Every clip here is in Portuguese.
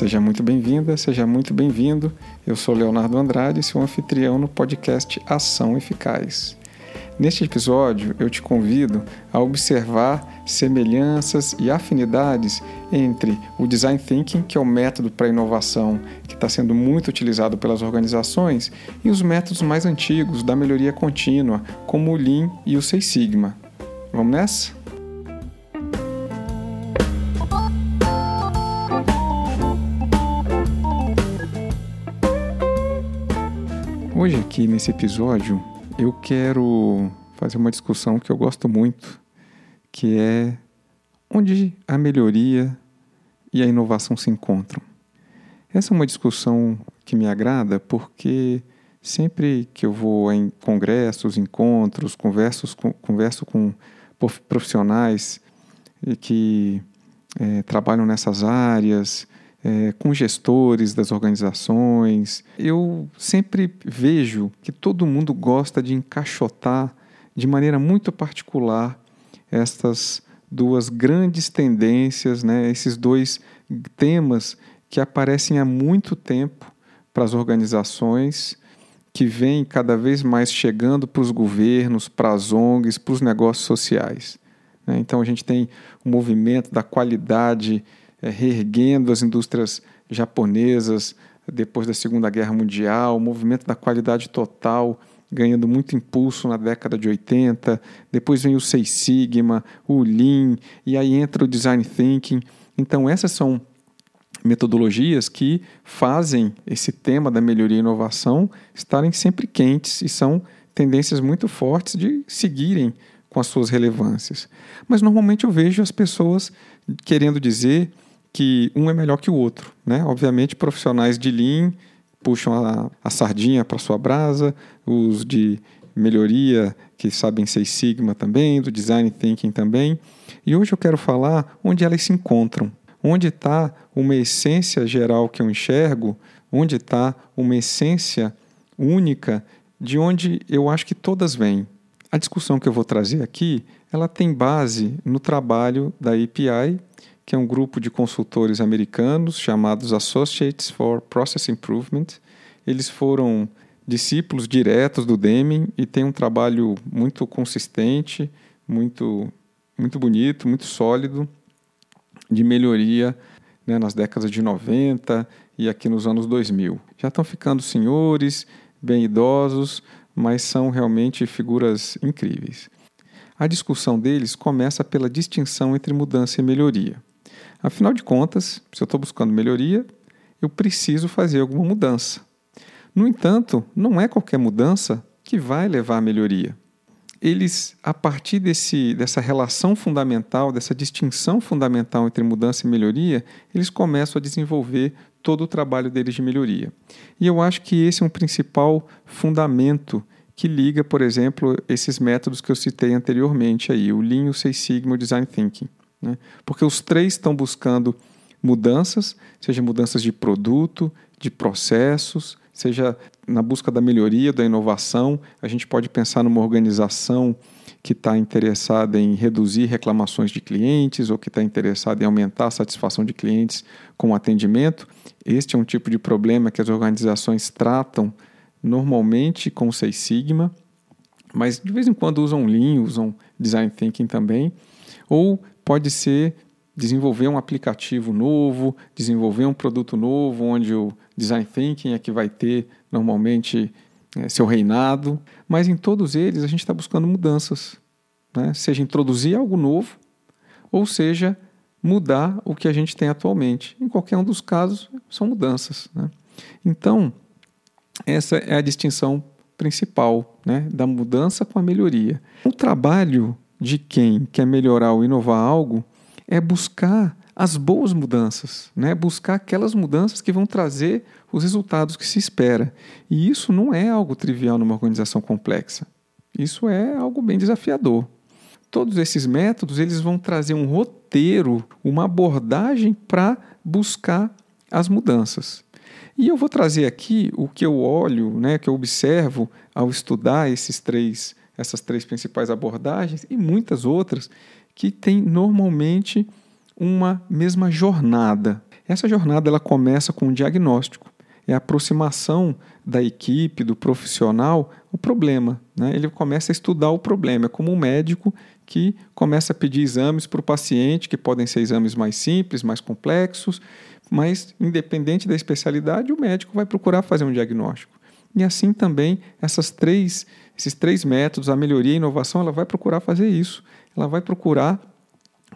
Seja muito bem-vinda, seja muito bem-vindo. Eu sou Leonardo Andrade, seu anfitrião no podcast Ação Eficaz. Neste episódio, eu te convido a observar semelhanças e afinidades entre o design thinking, que é o método para inovação que está sendo muito utilizado pelas organizações, e os métodos mais antigos da melhoria contínua, como o Lean e o Six Sigma. Vamos nessa? Hoje, aqui nesse episódio, eu quero fazer uma discussão que eu gosto muito, que é onde a melhoria e a inovação se encontram. Essa é uma discussão que me agrada porque sempre que eu vou em congressos, encontros, converso com, converso com profissionais que é, trabalham nessas áreas, é, com gestores das organizações, eu sempre vejo que todo mundo gosta de encaixotar de maneira muito particular estas duas grandes tendências, né, esses dois temas que aparecem há muito tempo para as organizações, que vêm cada vez mais chegando para os governos, para as ONGs, para os negócios sociais. Né. Então a gente tem o movimento da qualidade é, reerguendo as indústrias japonesas depois da Segunda Guerra Mundial, o movimento da qualidade total ganhando muito impulso na década de 80, depois vem o Seis Sigma, o Lean, e aí entra o Design Thinking. Então essas são metodologias que fazem esse tema da melhoria e inovação estarem sempre quentes e são tendências muito fortes de seguirem com as suas relevâncias. Mas normalmente eu vejo as pessoas querendo dizer que um é melhor que o outro. Né? Obviamente, profissionais de Lean puxam a, a sardinha para sua brasa, os de melhoria que sabem ser Sigma também, do Design Thinking também. E hoje eu quero falar onde elas se encontram, onde está uma essência geral que eu enxergo, onde está uma essência única de onde eu acho que todas vêm. A discussão que eu vou trazer aqui, ela tem base no trabalho da API que é um grupo de consultores americanos chamados Associates for Process Improvement. Eles foram discípulos diretos do Deming e têm um trabalho muito consistente, muito, muito bonito, muito sólido de melhoria né, nas décadas de 90 e aqui nos anos 2000. Já estão ficando senhores, bem idosos, mas são realmente figuras incríveis. A discussão deles começa pela distinção entre mudança e melhoria. Afinal de contas, se eu estou buscando melhoria, eu preciso fazer alguma mudança. No entanto, não é qualquer mudança que vai levar à melhoria. Eles, a partir desse, dessa relação fundamental, dessa distinção fundamental entre mudança e melhoria, eles começam a desenvolver todo o trabalho deles de melhoria. E eu acho que esse é um principal fundamento que liga, por exemplo, esses métodos que eu citei anteriormente aí, o Lean, o Six Sigma, o Design Thinking. Né? Porque os três estão buscando mudanças, seja mudanças de produto, de processos, seja na busca da melhoria, da inovação. A gente pode pensar numa organização que está interessada em reduzir reclamações de clientes ou que está interessada em aumentar a satisfação de clientes com o atendimento. Este é um tipo de problema que as organizações tratam normalmente com Seis Sigma, mas de vez em quando usam Lean, usam Design Thinking também, ou pode ser desenvolver um aplicativo novo, desenvolver um produto novo, onde o design thinking é que vai ter normalmente é, seu reinado, mas em todos eles a gente está buscando mudanças, né? seja introduzir algo novo, ou seja, mudar o que a gente tem atualmente. Em qualquer um dos casos, são mudanças. Né? Então, essa é a distinção principal né? da mudança com a melhoria. O trabalho de quem quer melhorar ou inovar algo é buscar as boas mudanças, né? buscar aquelas mudanças que vão trazer os resultados que se espera. E isso não é algo trivial numa organização complexa. Isso é algo bem desafiador. Todos esses métodos eles vão trazer um roteiro, uma abordagem para buscar as mudanças. E eu vou trazer aqui o que eu olho, né, que eu observo ao estudar esses três essas três principais abordagens e muitas outras que têm normalmente uma mesma jornada. Essa jornada ela começa com um diagnóstico, é a aproximação da equipe, do profissional, o problema. Né? Ele começa a estudar o problema, é como um médico que começa a pedir exames para o paciente, que podem ser exames mais simples, mais complexos, mas independente da especialidade, o médico vai procurar fazer um diagnóstico. E assim também essas três, esses três métodos, a melhoria e a inovação, ela vai procurar fazer isso. Ela vai procurar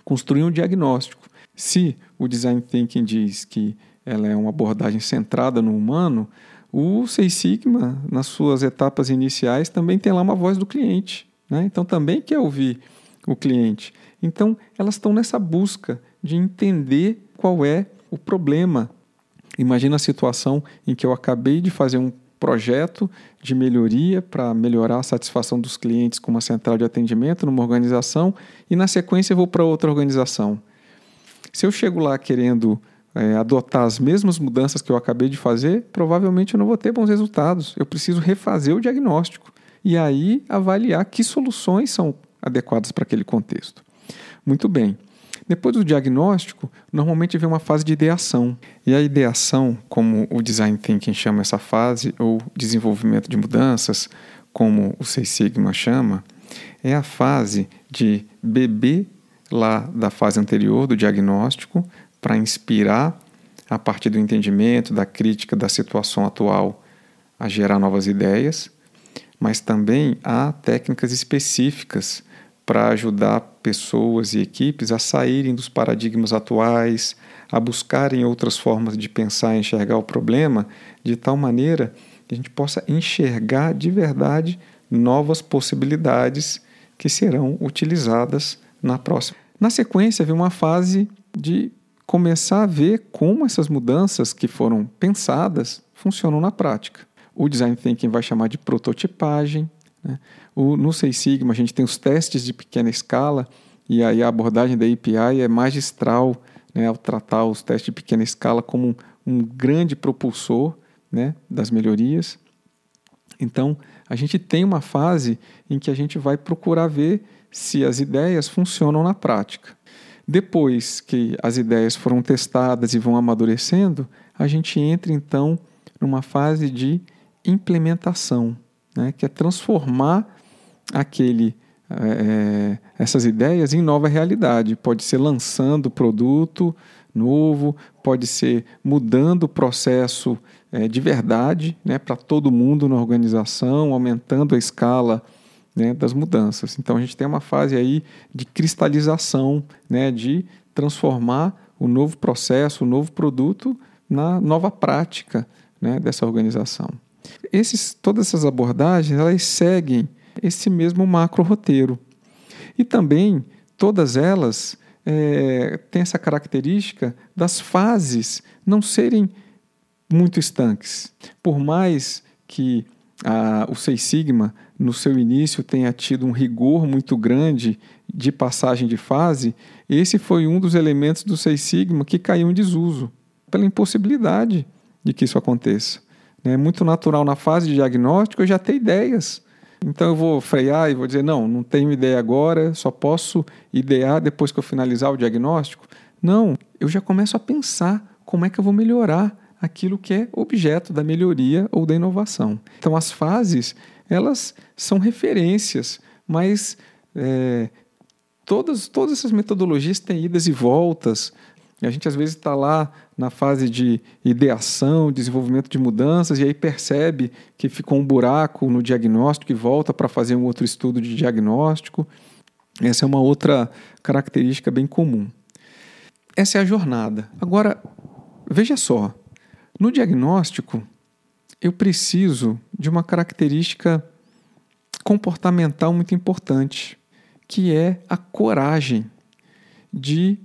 construir um diagnóstico. Se o design thinking diz que ela é uma abordagem centrada no humano, o Seis Sigma, nas suas etapas iniciais, também tem lá uma voz do cliente. Né? Então também quer ouvir o cliente. Então, elas estão nessa busca de entender qual é o problema. Imagina a situação em que eu acabei de fazer um projeto de melhoria para melhorar a satisfação dos clientes com uma central de atendimento numa organização e, na sequência, vou para outra organização. Se eu chego lá querendo é, adotar as mesmas mudanças que eu acabei de fazer, provavelmente eu não vou ter bons resultados. Eu preciso refazer o diagnóstico e aí avaliar que soluções são adequadas para aquele contexto. Muito bem. Depois do diagnóstico, normalmente vem uma fase de ideação. E a ideação, como o design thinking chama essa fase, ou desenvolvimento de mudanças, como o Seis Sigma chama, é a fase de beber lá da fase anterior do diagnóstico para inspirar a partir do entendimento, da crítica da situação atual a gerar novas ideias, mas também há técnicas específicas para ajudar pessoas e equipes a saírem dos paradigmas atuais, a buscarem outras formas de pensar e enxergar o problema, de tal maneira que a gente possa enxergar de verdade novas possibilidades que serão utilizadas na próxima. Na sequência, vem uma fase de começar a ver como essas mudanças que foram pensadas funcionam na prática. O design thinking vai chamar de prototipagem, né? O, no Seis Sigma, a gente tem os testes de pequena escala, e aí a abordagem da API é magistral né, ao tratar os testes de pequena escala como um, um grande propulsor né, das melhorias. Então, a gente tem uma fase em que a gente vai procurar ver se as ideias funcionam na prática. Depois que as ideias foram testadas e vão amadurecendo, a gente entra então numa fase de implementação né, que é transformar aquele é, essas ideias em nova realidade. Pode ser lançando produto novo, pode ser mudando o processo é, de verdade né, para todo mundo na organização, aumentando a escala né, das mudanças. Então a gente tem uma fase aí de cristalização, né, de transformar o novo processo, o novo produto na nova prática né, dessa organização. Esses, todas essas abordagens elas seguem esse mesmo macro roteiro. E também todas elas é, têm essa característica das fases não serem muito estanques. Por mais que a, o Seis Sigma, no seu início, tenha tido um rigor muito grande de passagem de fase, esse foi um dos elementos do Seis Sigma que caiu em desuso, pela impossibilidade de que isso aconteça. É muito natural na fase de diagnóstico eu já ter ideias. Então eu vou frear e vou dizer: não, não tenho ideia agora, só posso idear depois que eu finalizar o diagnóstico. Não, eu já começo a pensar como é que eu vou melhorar aquilo que é objeto da melhoria ou da inovação. Então as fases, elas são referências, mas é, todas, todas essas metodologias têm idas e voltas. E a gente às vezes está lá na fase de ideação, desenvolvimento de mudanças, e aí percebe que ficou um buraco no diagnóstico e volta para fazer um outro estudo de diagnóstico. Essa é uma outra característica bem comum. Essa é a jornada. Agora, veja só: no diagnóstico, eu preciso de uma característica comportamental muito importante, que é a coragem de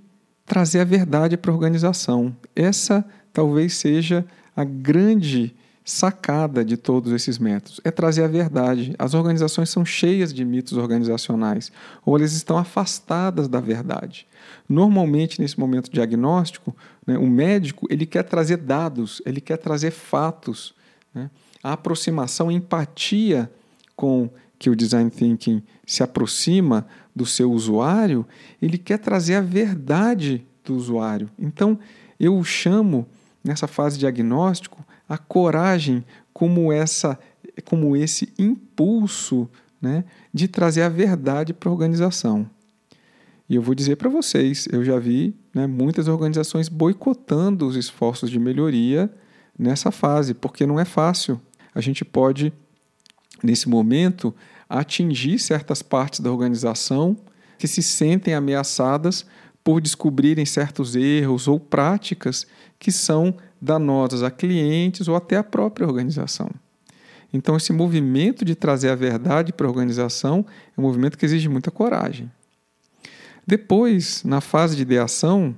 trazer a verdade para a organização. Essa talvez seja a grande sacada de todos esses métodos, é trazer a verdade. As organizações são cheias de mitos organizacionais, ou elas estão afastadas da verdade. Normalmente, nesse momento diagnóstico, né, o médico ele quer trazer dados, ele quer trazer fatos. Né? A aproximação, a empatia com que o design thinking se aproxima do seu usuário, ele quer trazer a verdade do usuário. Então, Eu chamo nessa fase diagnóstico a coragem como essa como esse impulso né, de trazer a verdade para a organização. E eu vou dizer para vocês, eu já vi né, muitas organizações boicotando os esforços de melhoria nessa fase, porque não é fácil. A gente pode, nesse momento, atingir certas partes da organização que se sentem ameaçadas por descobrirem certos erros ou práticas que são danosas a clientes ou até a própria organização. Então, esse movimento de trazer a verdade para a organização é um movimento que exige muita coragem. Depois, na fase de ideação,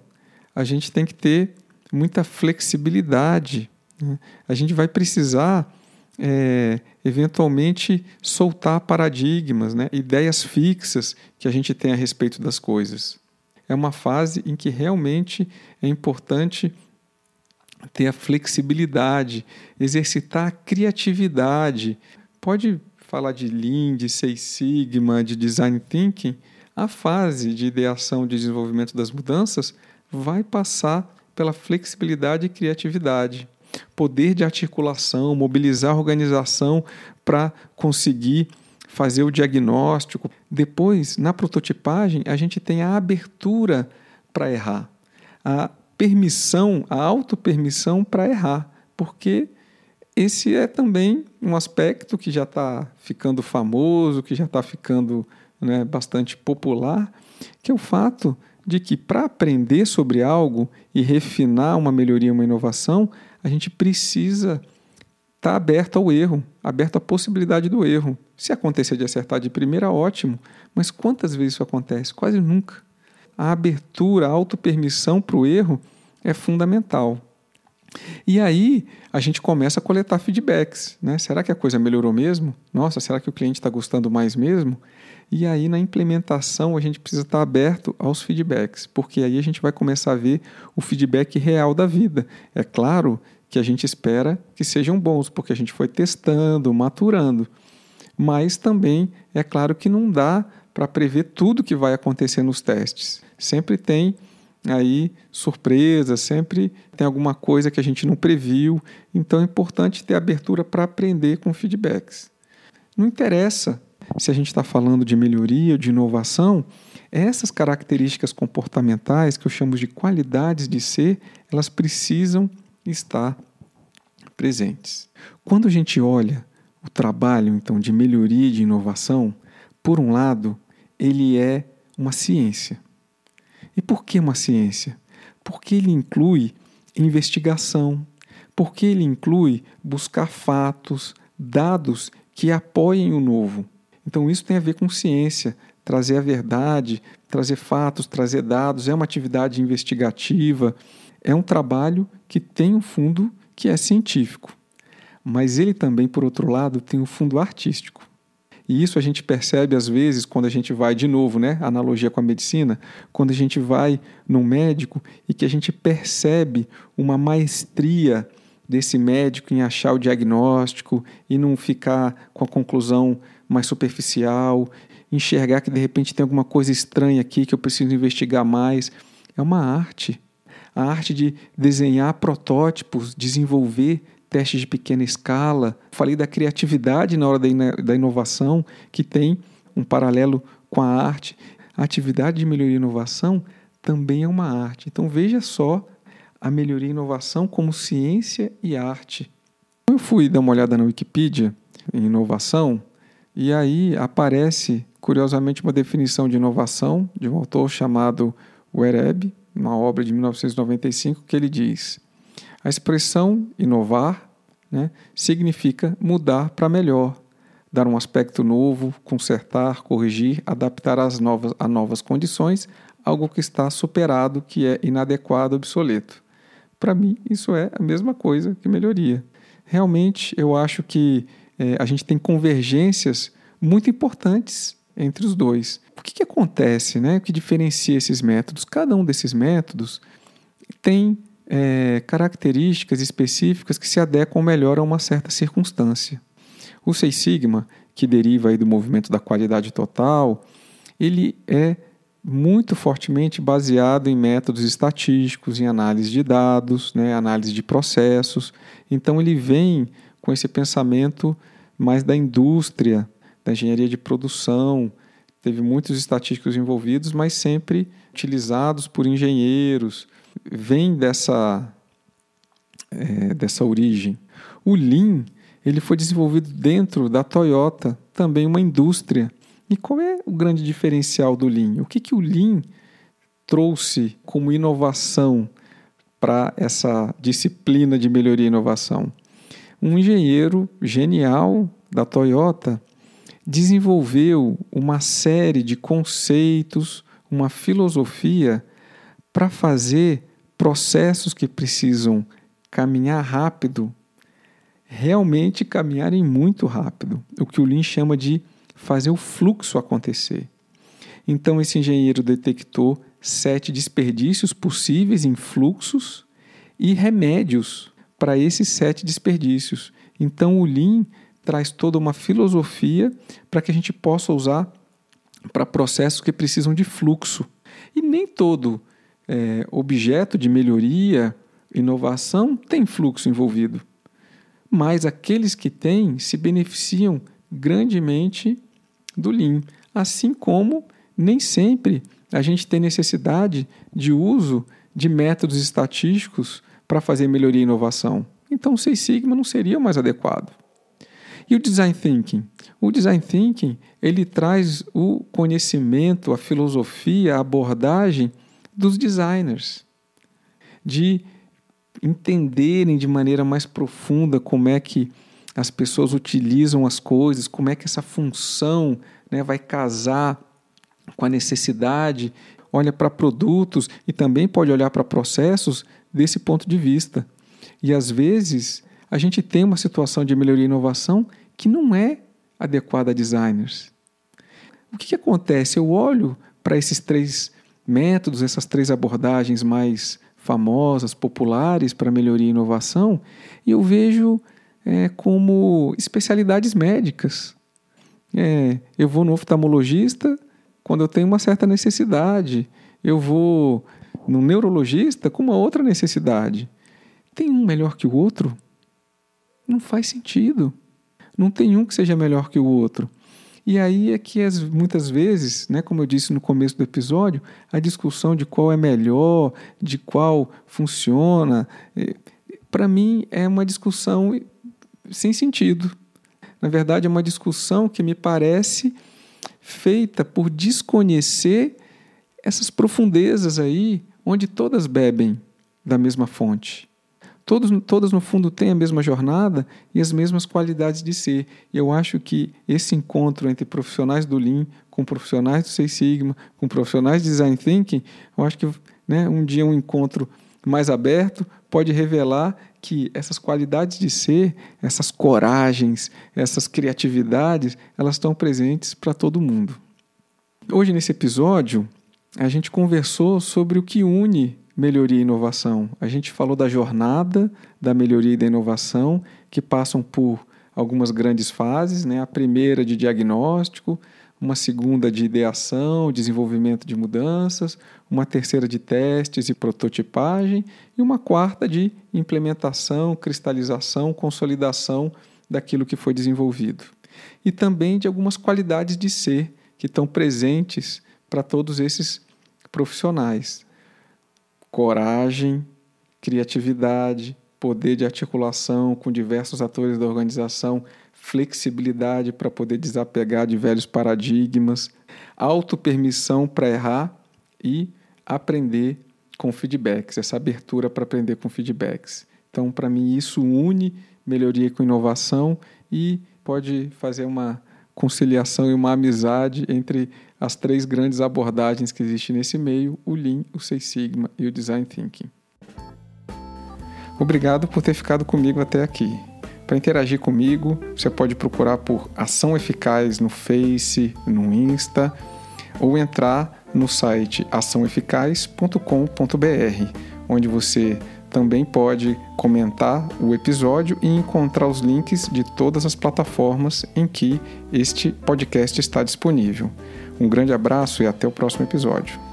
a gente tem que ter muita flexibilidade. Né? A gente vai precisar, é, eventualmente, soltar paradigmas, né? ideias fixas que a gente tem a respeito das coisas. É uma fase em que realmente é importante ter a flexibilidade, exercitar a criatividade. Pode falar de Lean, de Six Sigma, de Design Thinking, a fase de ideação e desenvolvimento das mudanças vai passar pela flexibilidade e criatividade, poder de articulação, mobilizar a organização para conseguir fazer o diagnóstico. Depois, na prototipagem, a gente tem a abertura para errar, a permissão, a autopermissão para errar, porque esse é também um aspecto que já está ficando famoso, que já está ficando né, bastante popular, que é o fato de que para aprender sobre algo e refinar uma melhoria, uma inovação, a gente precisa estar tá aberto ao erro, aberto à possibilidade do erro. Se acontecer de acertar de primeira, ótimo, mas quantas vezes isso acontece? Quase nunca a abertura, a autopermissão para o erro é fundamental. E aí a gente começa a coletar feedbacks. Né? Será que a coisa melhorou mesmo? Nossa, será que o cliente está gostando mais mesmo? E aí na implementação a gente precisa estar aberto aos feedbacks, porque aí a gente vai começar a ver o feedback real da vida. É claro que a gente espera que sejam bons, porque a gente foi testando, maturando. Mas também é claro que não dá para prever tudo que vai acontecer nos testes. Sempre tem aí surpresa, sempre tem alguma coisa que a gente não previu. Então é importante ter abertura para aprender com feedbacks. Não interessa se a gente está falando de melhoria de inovação, essas características comportamentais, que eu chamo de qualidades de ser, elas precisam estar presentes. Quando a gente olha o trabalho então de melhoria e de inovação, por um lado, ele é uma ciência. E por que uma ciência? Porque ele inclui investigação, porque ele inclui buscar fatos, dados que apoiem o novo. Então, isso tem a ver com ciência, trazer a verdade, trazer fatos, trazer dados, é uma atividade investigativa, é um trabalho que tem um fundo que é científico. Mas ele também, por outro lado, tem um fundo artístico. E isso a gente percebe às vezes quando a gente vai de novo, né? Analogia com a medicina, quando a gente vai num médico e que a gente percebe uma maestria desse médico em achar o diagnóstico e não ficar com a conclusão mais superficial, enxergar que de repente tem alguma coisa estranha aqui que eu preciso investigar mais. É uma arte. A arte de desenhar protótipos, desenvolver testes de pequena escala. Falei da criatividade na hora da inovação, que tem um paralelo com a arte. A atividade de melhoria e inovação também é uma arte. Então veja só a melhoria e inovação como ciência e arte. Eu fui dar uma olhada na Wikipedia em inovação e aí aparece, curiosamente, uma definição de inovação de um autor chamado Wereb, uma obra de 1995, que ele diz: a expressão inovar né, significa mudar para melhor, dar um aspecto novo, consertar, corrigir, adaptar às novas, a novas condições, algo que está superado, que é inadequado, obsoleto. Para mim, isso é a mesma coisa que melhoria. Realmente, eu acho que é, a gente tem convergências muito importantes entre os dois. O que, que acontece, né? O que diferencia esses métodos? Cada um desses métodos tem é, características específicas que se adequam melhor a uma certa circunstância. O Seis Sigma, que deriva aí do movimento da qualidade total, ele é muito fortemente baseado em métodos estatísticos, em análise de dados, né, análise de processos. Então ele vem com esse pensamento mais da indústria, da engenharia de produção. Teve muitos estatísticos envolvidos, mas sempre utilizados por engenheiros. Vem dessa, é, dessa origem. O Lean ele foi desenvolvido dentro da Toyota, também uma indústria. E qual é o grande diferencial do Lean? O que, que o Lean trouxe como inovação para essa disciplina de melhoria e inovação? Um engenheiro genial da Toyota desenvolveu uma série de conceitos, uma filosofia para fazer processos que precisam caminhar rápido realmente caminharem muito rápido, o que o Lean chama de fazer o fluxo acontecer. Então, esse engenheiro detectou sete desperdícios possíveis em fluxos e remédios para esses sete desperdícios. Então, o Lean traz toda uma filosofia para que a gente possa usar para processos que precisam de fluxo. E nem todo é, objeto de melhoria, inovação, tem fluxo envolvido mas aqueles que têm se beneficiam grandemente do Lean, assim como nem sempre a gente tem necessidade de uso de métodos estatísticos para fazer melhoria e inovação. Então, Seis Sigma não seria o mais adequado. E o Design Thinking? O Design Thinking ele traz o conhecimento, a filosofia, a abordagem dos designers, de entenderem de maneira mais profunda como é que as pessoas utilizam as coisas, como é que essa função né, vai casar com a necessidade, olha para produtos e também pode olhar para processos desse ponto de vista. E às vezes a gente tem uma situação de melhoria e inovação que não é adequada a designers. O que, que acontece? Eu olho para esses três métodos, essas três abordagens mais famosas, populares para melhoria e inovação, e eu vejo é, como especialidades médicas. É, eu vou no oftalmologista quando eu tenho uma certa necessidade, eu vou no neurologista com uma outra necessidade. Tem um melhor que o outro? Não faz sentido. Não tem um que seja melhor que o outro. E aí é que as, muitas vezes, né, como eu disse no começo do episódio, a discussão de qual é melhor, de qual funciona, eh, para mim é uma discussão sem sentido. Na verdade, é uma discussão que me parece feita por desconhecer essas profundezas aí, onde todas bebem da mesma fonte. Todos, todas, no fundo, têm a mesma jornada e as mesmas qualidades de ser. E eu acho que esse encontro entre profissionais do Lean com profissionais do Six Sigma, com profissionais de Design Thinking, eu acho que né, um dia um encontro mais aberto pode revelar que essas qualidades de ser, essas coragens, essas criatividades, elas estão presentes para todo mundo. Hoje, nesse episódio, a gente conversou sobre o que une melhoria e inovação. A gente falou da jornada da melhoria e da inovação, que passam por algumas grandes fases, né? A primeira de diagnóstico, uma segunda de ideação, desenvolvimento de mudanças, uma terceira de testes e prototipagem e uma quarta de implementação, cristalização, consolidação daquilo que foi desenvolvido. E também de algumas qualidades de ser que estão presentes para todos esses profissionais coragem, criatividade, poder de articulação com diversos atores da organização, flexibilidade para poder desapegar de velhos paradigmas, autopermissão para errar e aprender com feedbacks, essa abertura para aprender com feedbacks. Então, para mim, isso une melhoria com inovação e pode fazer uma conciliação e uma amizade entre as três grandes abordagens que existem nesse meio, o Lean, o Six Sigma e o Design Thinking. Obrigado por ter ficado comigo até aqui. Para interagir comigo, você pode procurar por Ação Eficaz no Face, no Insta, ou entrar no site açãoeficaz.com.br, onde você também pode comentar o episódio e encontrar os links de todas as plataformas em que este podcast está disponível. Um grande abraço e até o próximo episódio.